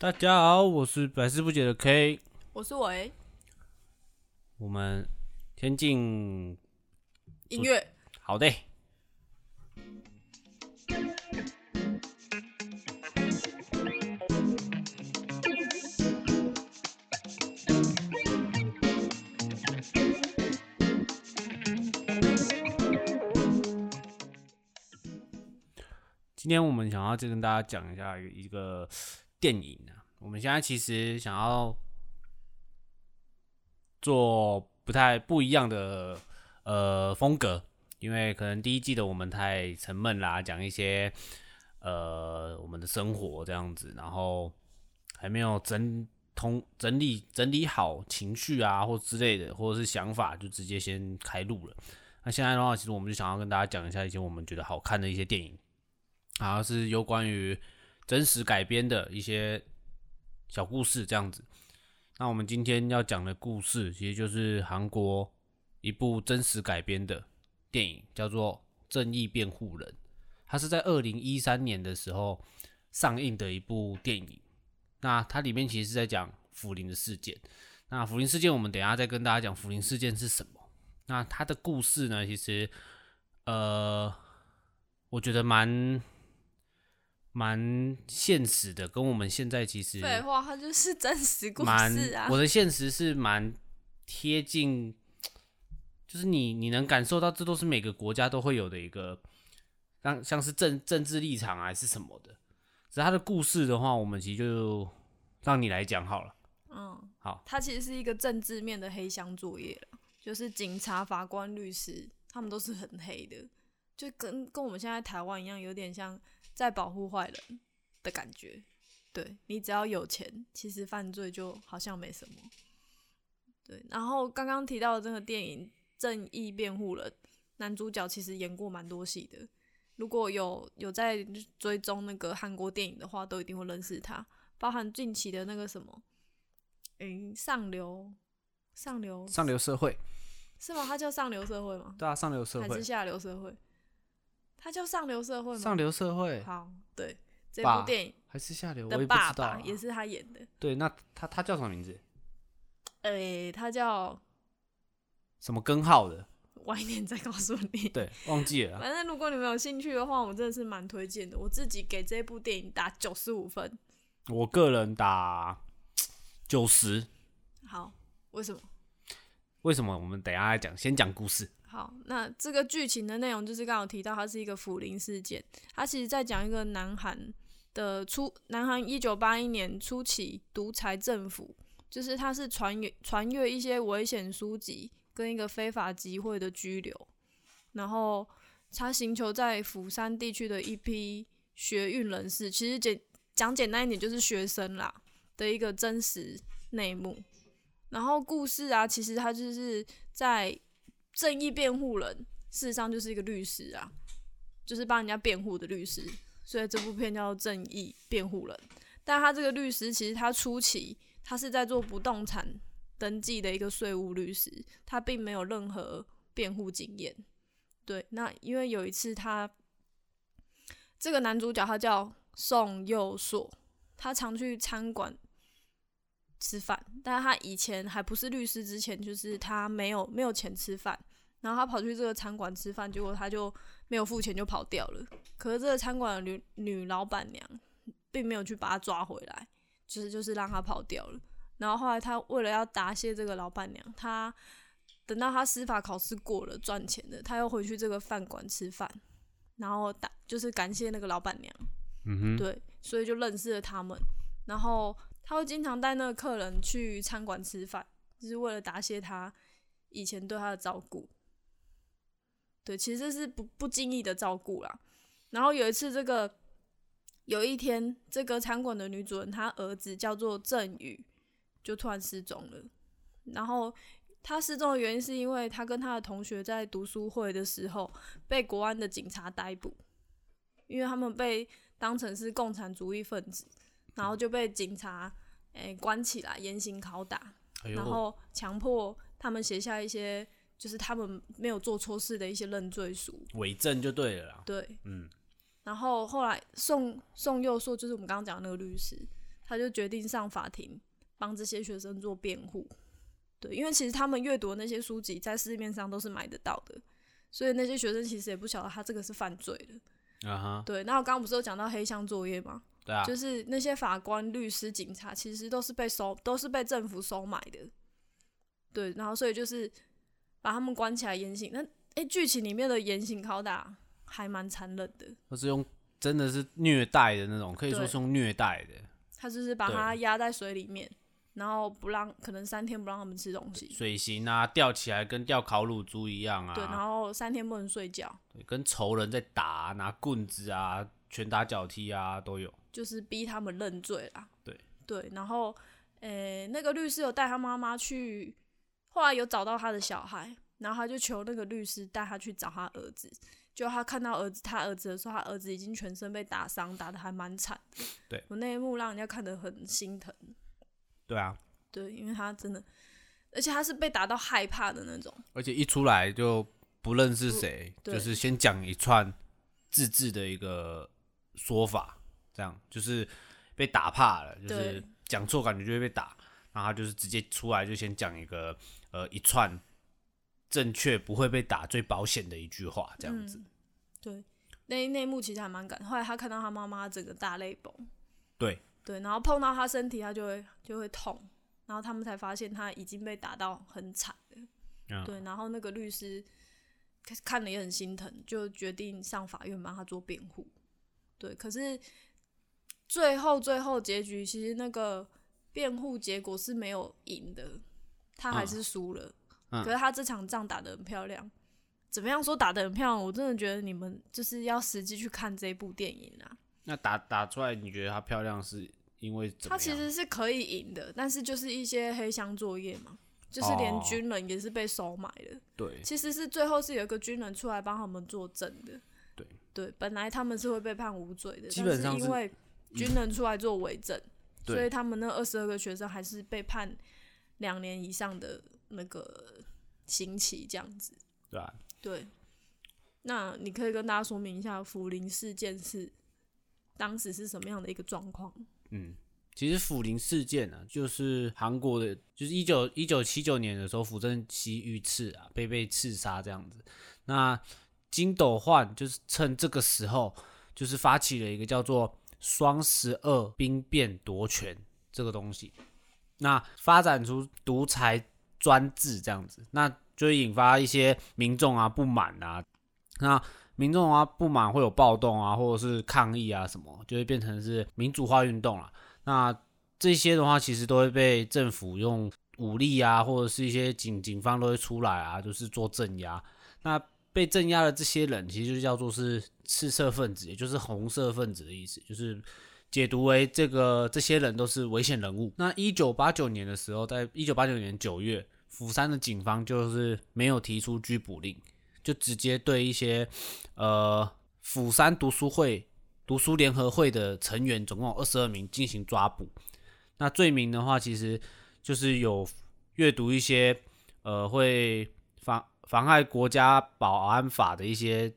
大家好，我是百思不解的 K，我是伟。我们先进音乐，好的。今天我们想要再跟大家讲一下一个电影啊，我们现在其实想要做不太不一样的呃风格，因为可能第一季的我们太沉闷啦，讲一些呃我们的生活这样子，然后还没有整通整理整理好情绪啊或之类的，或者是想法，就直接先开录了。那现在的话，其实我们就想要跟大家讲一下一些我们觉得好看的一些电影。好像是有关于真实改编的一些小故事这样子。那我们今天要讲的故事，其实就是韩国一部真实改编的电影，叫做《正义辩护人》。它是在二零一三年的时候上映的一部电影。那它里面其实是在讲福林的事件。那福林事件，我们等下再跟大家讲福林事件是什么。那它的故事呢，其实呃，我觉得蛮。蛮现实的，跟我们现在其实废话，它就是真实故事啊。我的现实是蛮贴近，就是你你能感受到，这都是每个国家都会有的一个，像像是政政治立场还是什么的。只是他的故事的话，我们其实就让你来讲好了。嗯，好，它其实是一个政治面的黑箱作业了，就是警察、法官、律师，他们都是很黑的，就跟跟我们现在台湾一样，有点像。在保护坏人的感觉，对你只要有钱，其实犯罪就好像没什么。对，然后刚刚提到的这个电影《正义辩护人》，男主角其实演过蛮多戏的。如果有有在追踪那个韩国电影的话，都一定会认识他，包含近期的那个什么，诶，上流，上流，上流社会，是吗？他叫上流社会吗？对啊，上流社会还是下流社会？他叫上流社会吗？上流社会。好，对，这部电影还是下流的爸爸也是他演的。对，那他他叫什么名字？诶，他叫什么根号的？晚一点再告诉你。对，忘记了。反正如果你们有兴趣的话，我真的是蛮推荐的。我自己给这部电影打九十五分。我个人打九十。好，为什么？为什么？我们等下来讲，先讲故事。好，那这个剧情的内容就是刚刚提到，它是一个福林事件。它其实在讲一个南韩的初，南韩一九八一年初期独裁政府，就是它是传阅传阅一些危险书籍跟一个非法集会的拘留，然后他寻求在釜山地区的一批学运人士，其实简讲简单一点就是学生啦的一个真实内幕。然后故事啊，其实它就是在。正义辩护人事实上就是一个律师啊，就是帮人家辩护的律师，所以这部片叫《正义辩护人》。但他这个律师其实他初期他是在做不动产登记的一个税务律师，他并没有任何辩护经验。对，那因为有一次他这个男主角他叫宋佑硕，他常去餐馆吃饭，但是他以前还不是律师之前，就是他没有没有钱吃饭。然后他跑去这个餐馆吃饭，结果他就没有付钱就跑掉了。可是这个餐馆的女女老板娘并没有去把他抓回来，就是就是让他跑掉了。然后后来他为了要答谢这个老板娘，他等到他司法考试过了赚钱了，他又回去这个饭馆吃饭，然后打就是感谢那个老板娘。嗯哼，对，所以就认识了他们。然后他会经常带那个客人去餐馆吃饭，就是为了答谢他以前对他的照顾。对，其实是不不经意的照顾啦。然后有一次，这个有一天，这个餐馆的女主人她儿子叫做郑宇，就突然失踪了。然后他失踪的原因是因为他跟他的同学在读书会的时候被国安的警察逮捕，因为他们被当成是共产主义分子，然后就被警察诶关起来严刑拷打，然后强迫他们写下一些。就是他们没有做错事的一些认罪书，伪证就对了啦。对，嗯。然后后来宋宋佑硕就是我们刚刚讲那个律师，他就决定上法庭帮这些学生做辩护。对，因为其实他们阅读的那些书籍在市面上都是买得到的，所以那些学生其实也不晓得他这个是犯罪的。啊哈，对，那我刚刚不是有讲到黑箱作业吗？对啊，就是那些法官、律师、警察，其实都是被收，都是被政府收买的。对，然后所以就是把他们关起来严刑。那哎，剧情里面的严刑拷打还蛮残忍的，都是用真的是虐待的那种，可以说是用虐待的。他就是把他压在水里面，然后不让，可能三天不让他们吃东西。水刑啊，吊起来跟吊烤乳猪一样啊，对，然后三天不能睡觉，对跟仇人在打，拿棍子啊、拳打脚踢啊都有。就是逼他们认罪啦。对对，然后诶、那个律师有带他妈妈去，后来有找到他的小孩，然后他就求那个律师带他去找他儿子。就他看到儿子，他儿子的时候，他儿子已经全身被打伤，打的还蛮惨。对我那一幕让人家看得很心疼。对啊，对，因为他真的，而且他是被打到害怕的那种。而且一出来就不认识谁，就是先讲一串自制的一个说法，这样就是被打怕了，就是讲错感觉就会被打，然后他就是直接出来就先讲一个呃一串正确不会被打最保险的一句话，这样子。嗯对，那那一幕其实还蛮感。后来他看到他妈妈整个大泪崩，对对，然后碰到他身体，他就会就会痛，然后他们才发现他已经被打到很惨了。嗯对，然后那个律师看看了也很心疼，就决定上法院帮他做辩护。对，可是最后最后结局，其实那个辩护结果是没有赢的，他还嗯是输了。嗯可是他这场仗打得很漂亮。怎么样说打得很漂亮？我真的觉得你们就是要实际去看这部电影啊。那打打出来，你觉得它漂亮是因为他？其实是可以赢的，但是就是一些黑箱作业嘛，就是连哦军人也是被收买的。对其实是最后是有一个军人出来帮他们作证的。对对，本来他们是会被判无罪的，基本上是但是因为军人出来做伪证，对所以他们那二十二个学生还是被判两年以上的那个刑期，这样子。对啊，对，那你可以跟大家说明一下福林事件是当时是什么样的一个状况？嗯，其实福林事件呢、就是韩国的，就是一九一九七九年的时候，朴正熙遇刺啊，被被刺杀这样子。那金斗焕就是趁这个时候，就是发起了一个叫做“双十二兵变夺权”这个东西，那发展出独裁专制这样子，那就引发一些民众啊不满啊，那民众啊不满会有暴动啊，或者是抗议啊什么，就会变成是民主化运动了。那这些的话，其实都会被政府用武力啊，或者是一些警警方都会出来啊，就是做镇压。那被镇压的这些人，其实就叫做是赤色分子，也就是红色分子的意思，就是解读为这个这些人都是危险人物。那一九八九年的时候，在一九八九年九月，釜山的警方就是没有提出拘捕令，就直接对一些呃釜山读书会、读书联合会的成员，总共二十二名进行抓捕。那罪名的话，其实就是有阅读一些呃会发妨害国家保安法的一些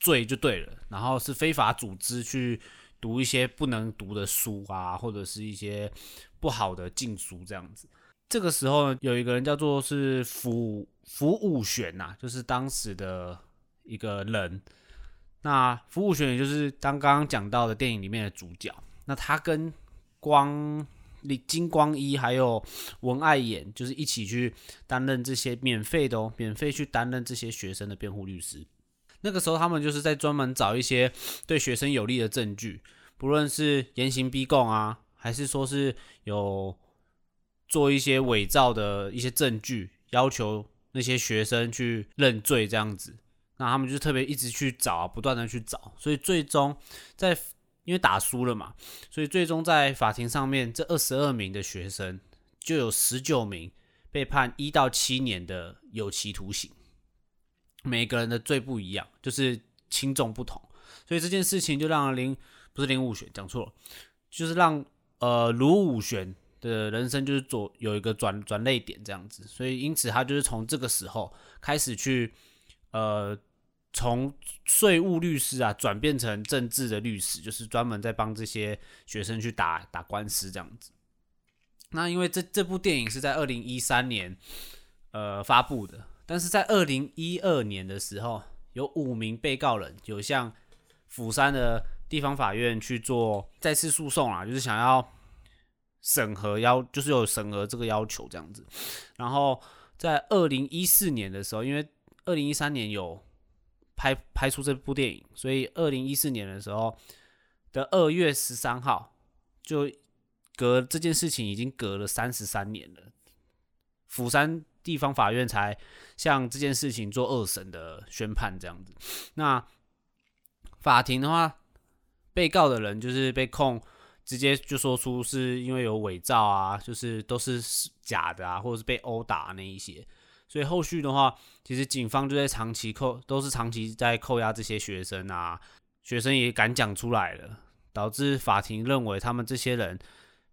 罪就对了，然后是非法组织去读一些不能读的书啊，或者是一些不好的禁书这样子。这个时候呢，有一个人叫做是服服务玄呐、就是当时的一个人。那服务玄也就是刚刚讲到的电影里面的主角。那他跟光李金光一还有文爱妍，就是一起去担任这些免费的哦，免费去担任这些学生的辩护律师。那个时候，他们就是在专门找一些对学生有利的证据，不论是严刑逼供啊，还是说是有做一些伪造的一些证据，要求那些学生去认罪这样子。那他们就特别一直去找，不断的去找，所以最终在因为打输了嘛，所以最终在法庭上面，这二十二名的学生就有十九名被判一到七年的有期徒刑，每个人的罪不一样，就是轻重不同，所以这件事情就让林不是林武玄讲错了，就是让呃卢武玄的人生就是左有一个转转泪点这样子，所以因此他就是从这个时候开始去呃从税务律师啊转变成政治的律师，就是专门在帮这些学生去打打官司这样子。那因为这这部电影是在二零一三年呃发布的，但是在二零一二年的时候，有五名被告人有向釜山的地方法院去做再次诉讼啊，就是想要审核要，就是有审核这个要求这样子。然后在二零一四年的时候，因为二零一三年有拍拍出这部电影，所以二零一四年的时候的二月十三号，就隔这件事情已经隔了三十三年了，釜山地方法院才向这件事情做二审的宣判这样子。那法庭的话，被告的人就是被控，直接就说出是因为有伪造啊，就是都是假的啊，或者是被殴打那一些。所以后续的话，其实警方就在长期扣，都是长期在扣押这些学生啊，学生也敢讲出来了，导致法庭认为他们这些人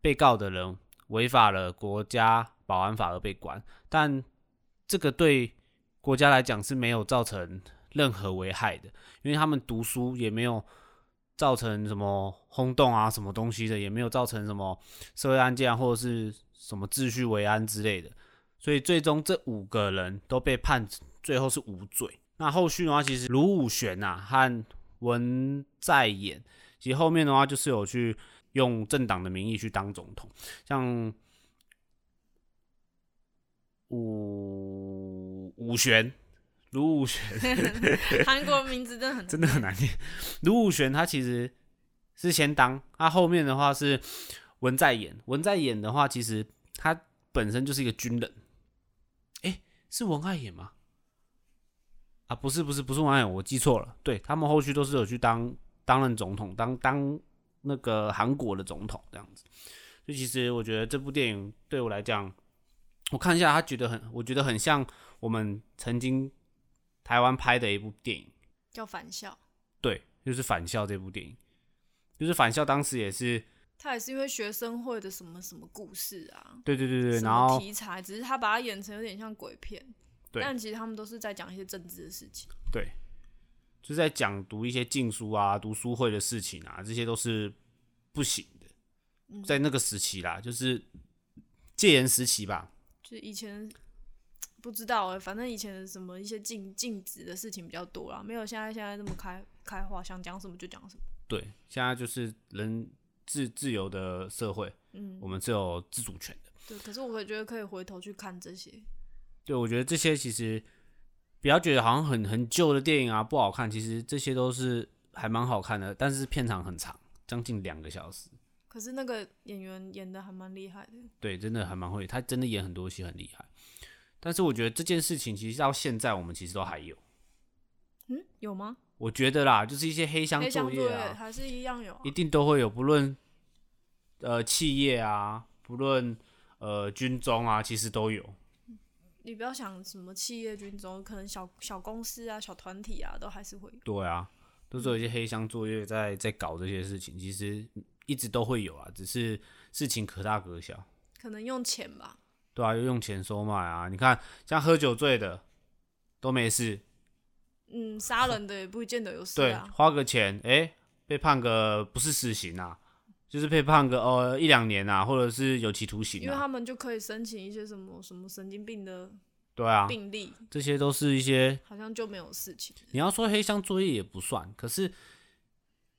被告的人违法了国家保安法而被关，但这个对国家来讲是没有造成任何危害的，因为他们读书也没有造成什么轰动啊，什么东西的，也没有造成什么社会案件或者是什么秩序维安之类的。所以最终这五个人都被判，最后是无罪。那后续的话，其实卢武铉呐和文在寅，其实后面的话就是有去用政党的名义去当总统，像武武铉、卢武铉，韩国名字真的很真的很难念。卢武铉他其实是先当，他后面的话是文在寅。文在寅的话，其实他本身就是一个军人。是文爱演吗？啊，不是不是不是文爱演，我记错了。对他们后续都是有去当担任总统，当当那个韩国的总统这样子。所以其实我觉得这部电影对我来讲，我看一下，他觉得很，我觉得很像我们曾经台湾拍的一部电影，叫《返校》。对，就是《返校》这部电影，就是《返校》当时也是。他也是因为学生会的什么什么故事啊？对对对对，然后题材只是他把它演成有点像鬼片，但其实他们都是在讲一些政治的事情。对，就在讲读一些禁书啊、读书会的事情啊，这些都是不行的。在那个时期啦，就是戒严时期吧。就以前不知道哎，反正以前的什么一些禁禁止的事情比较多啦，没有现在现在那么开开化，想讲什么就讲什么。对，现在就是人。自自由的社会，嗯，我们是有自主权的。对，可是我觉得可以回头去看这些。对，我觉得这些其实不要觉得好像很很旧的电影啊不好看，其实这些都是还蛮好看的，但是片长很长，将近两个小时。可是那个演员演的还蛮厉害的。对，真的还蛮会，他真的演很多戏很厉害。但是我觉得这件事情其实到现在我们其实都还有。嗯，有吗？我觉得啦，就是一些黑箱作业啊，还是一样有，一定都会有，不论。呃，企业啊，不论呃军中啊，其实都有。你不要想什么企业军中，可能小小公司啊、小团体啊，都还是会有。对啊，都是有一些黑箱作业在在搞这些事情，其实一直都会有啊，只是事情可大可小。可能用钱吧。对啊，用钱收买啊！你看，像喝酒醉的都没事。嗯，杀人的也不见得有事啊。对，花个钱，哎，被判个不是死刑啊。就是被判个哦一两年啊，或者是有期徒刑，因为他们就可以申请一些什么什么神经病的对啊病例，这些都是一些好像就没有事情。你要说黑箱作业也不算，可是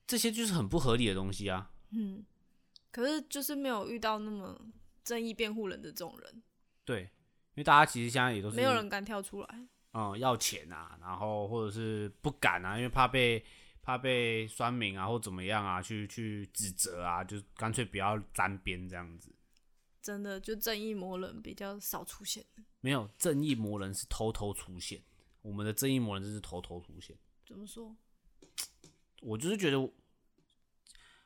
这些就是很不合理的东西啊。嗯，可是就是没有遇到那么正义辩护人的这种人。对，因为大家其实现在也都是没有人敢跳出来，嗯，要钱啊，然后或者是不敢啊，因为怕被。怕被酸民啊或怎么样啊去去指责啊，就干脆不要沾边这样子。真的，就正义魔人比较少出现。没有正义魔人是偷偷出现，我们的正义魔人就是偷偷出现。怎么说？我就是觉得，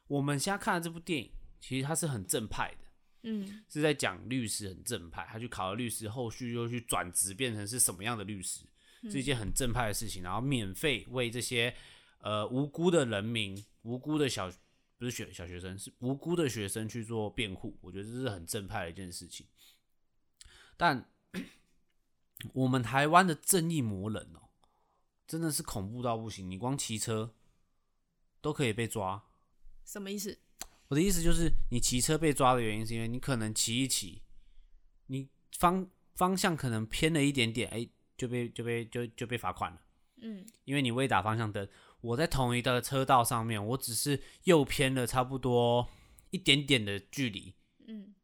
我们现在看的这部电影，其实它是很正派的。嗯，是在讲律师很正派，他去考了律师，后续又去转职变成是什么样的律师，是一件很正派的事情。然后免费为这些。呃，无辜的人民，无辜的小不是学小学生，是无辜的学生去做辩护，我觉得这是很正派的一件事情。但我们台湾的正义魔人哦，真的是恐怖到不行。你光骑车都可以被抓。什么意思？我的意思就是，你骑车被抓的原因是因为你可能骑一骑，你方方向可能偏了一点点，哎、就被就被就就被罚款了。嗯因为你未打方向灯，我在同一个车道上面，我只是右偏了差不多一点点的距离，嗯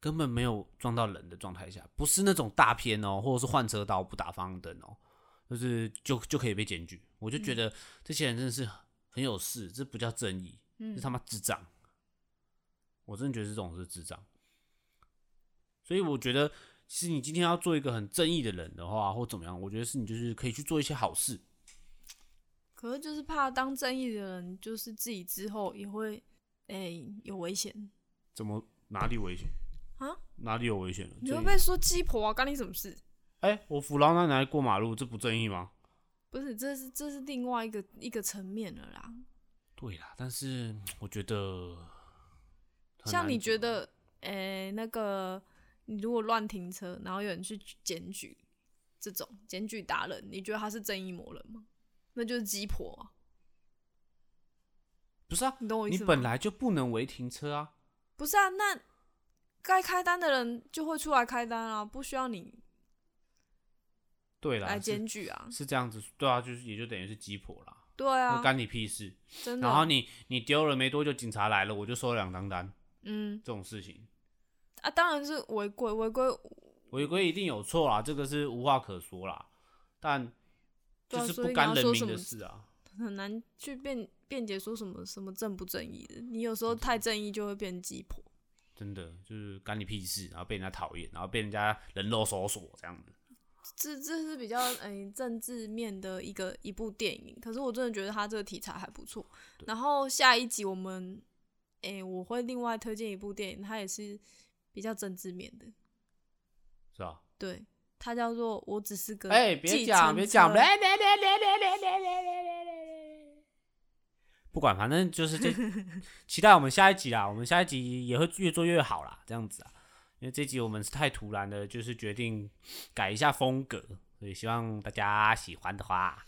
根本没有撞到人的状态下，不是那种大偏哦，或者是换车道不打方向灯哦，就是就就可以被检举。我就觉得这些人真的是很有事，这不叫正义，嗯是他妈智障。我真的觉得这种是智障。所以我觉得，其实你今天要做一个很正义的人的话，或怎么样，我觉得是你就是可以去做一些好事。可是就是怕当正义的人，就是自己之后也会诶、有危险怎么哪里危险啊？哪里有危险了？你会被说鸡婆啊，干你什么事？哎、我扶老奶奶过马路，这不正义吗？不是，这是这是另外一个一个层面了啦。对啦，但是我觉得很像你觉得，诶、那个你如果乱停车，然后有人去检举，这种检举达人，你觉得他是正义魔人吗？那就是鸡婆啊，不是啊？你懂我意思吗？你本来就不能违停车啊。不是啊，那该开单的人就会出来开单啊，不需要你对啦，来检举啊。是这样子，对啊，就是也就等于是鸡婆啦，对啊，那干你屁事。真的。然后你你丢了没多久，警察来了，我就收了两张单，嗯这种事情啊，当然是违规，违规违规一定有错啦，这个是无话可说啦。但就是干人民的事啊。很难去辩辩解说什么什么正不正义的。你有时候太正义就会变鸡婆。真的就是干你屁事，然后被人家讨厌，然后被人家人肉搜索这样子。这这是比较诶、政治面的一个一部电影，可是我真的觉得他这个题材还不错。然后下一集我们诶、我会另外推荐一部电影，它也是比较政治面的，是吧？对，它叫做《我只是个哎、别讲，别讲，别别别别别别别别别别不管，反正就是这，期待我们下一集啦。我们下一集也会越做越好啦，这样子啊。因为这集我们是太突然的，就是决定改一下风格，所以希望大家喜欢的话，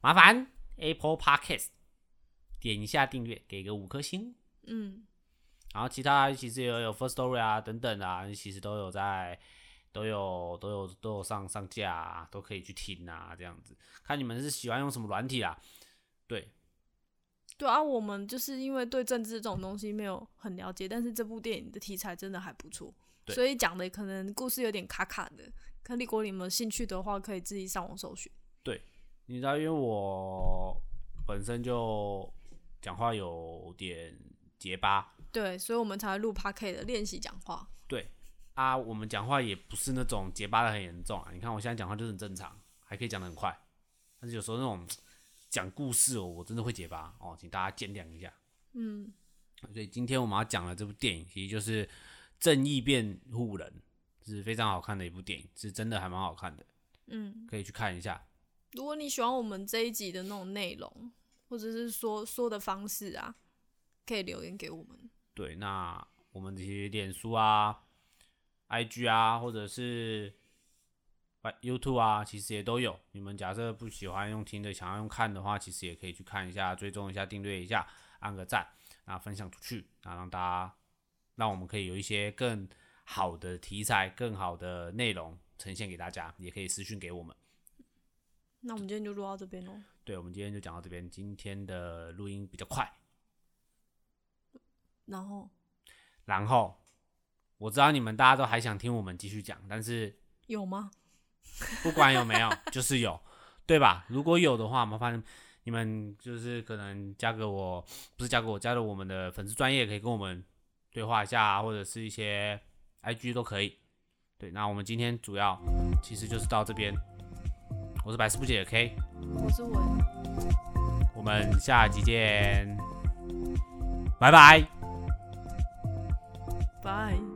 麻烦 Apple Podcast 点一下订阅，给个五颗星。嗯，然后其他其实也有 First Story 啊等等啊，其实都有在都有都有都有上上架、啊，都可以去听啊，这样子。看你们是喜欢用什么软体啦。对，对啊，我们就是因为对政治这种东西没有很了解，但是这部电影的题材真的还不错，所以讲的可能故事有点卡卡的。可立国你们有兴趣的话，可以自己上网搜寻。对你知道，因为我本身就讲话有点结巴，对，所以我们才会录 p a k 的练习讲话。对啊，我们讲话也不是那种结巴的很严重啊。你看我现在讲话就是很正常，还可以讲得很快，但是有时候那种讲故事哦，我真的会结巴哦，请大家见谅一下。嗯，所以今天我们要讲的这部电影，其实就是《正义辩护人》，是非常好看的一部电影，是真的还蛮好看的，嗯，可以去看一下。如果你喜欢我们这一集的那种内容，或者是说说的方式啊，可以留言给我们。对，那我们这些脸书啊、IG 啊，或者是 YouTube 啊，其实也都有。你们假设不喜欢用听的，想要用看的话，其实也可以去看一下，追踪一下，订阅一下，按个赞，然后分享出去，然后让大家，让我们可以有一些更好的题材、更好的内容呈现给大家，也可以私讯给我们。那我们今天就录到这边喽。对，我们今天就讲到这边。今天的录音比较快，然后然后我知道你们大家都还想听我们继续讲，但是有吗？不管有没有，就是有，对吧？如果有的话，麻烦你们就是可能加给我，不是加给我，加入我们的粉丝专业，可以跟我们对话一下啊，或者是一些 IG 都可以。对，那我们今天主要其实就是到这边。我是百思不解的 K，我是伟，我们下集见，拜拜。Bye.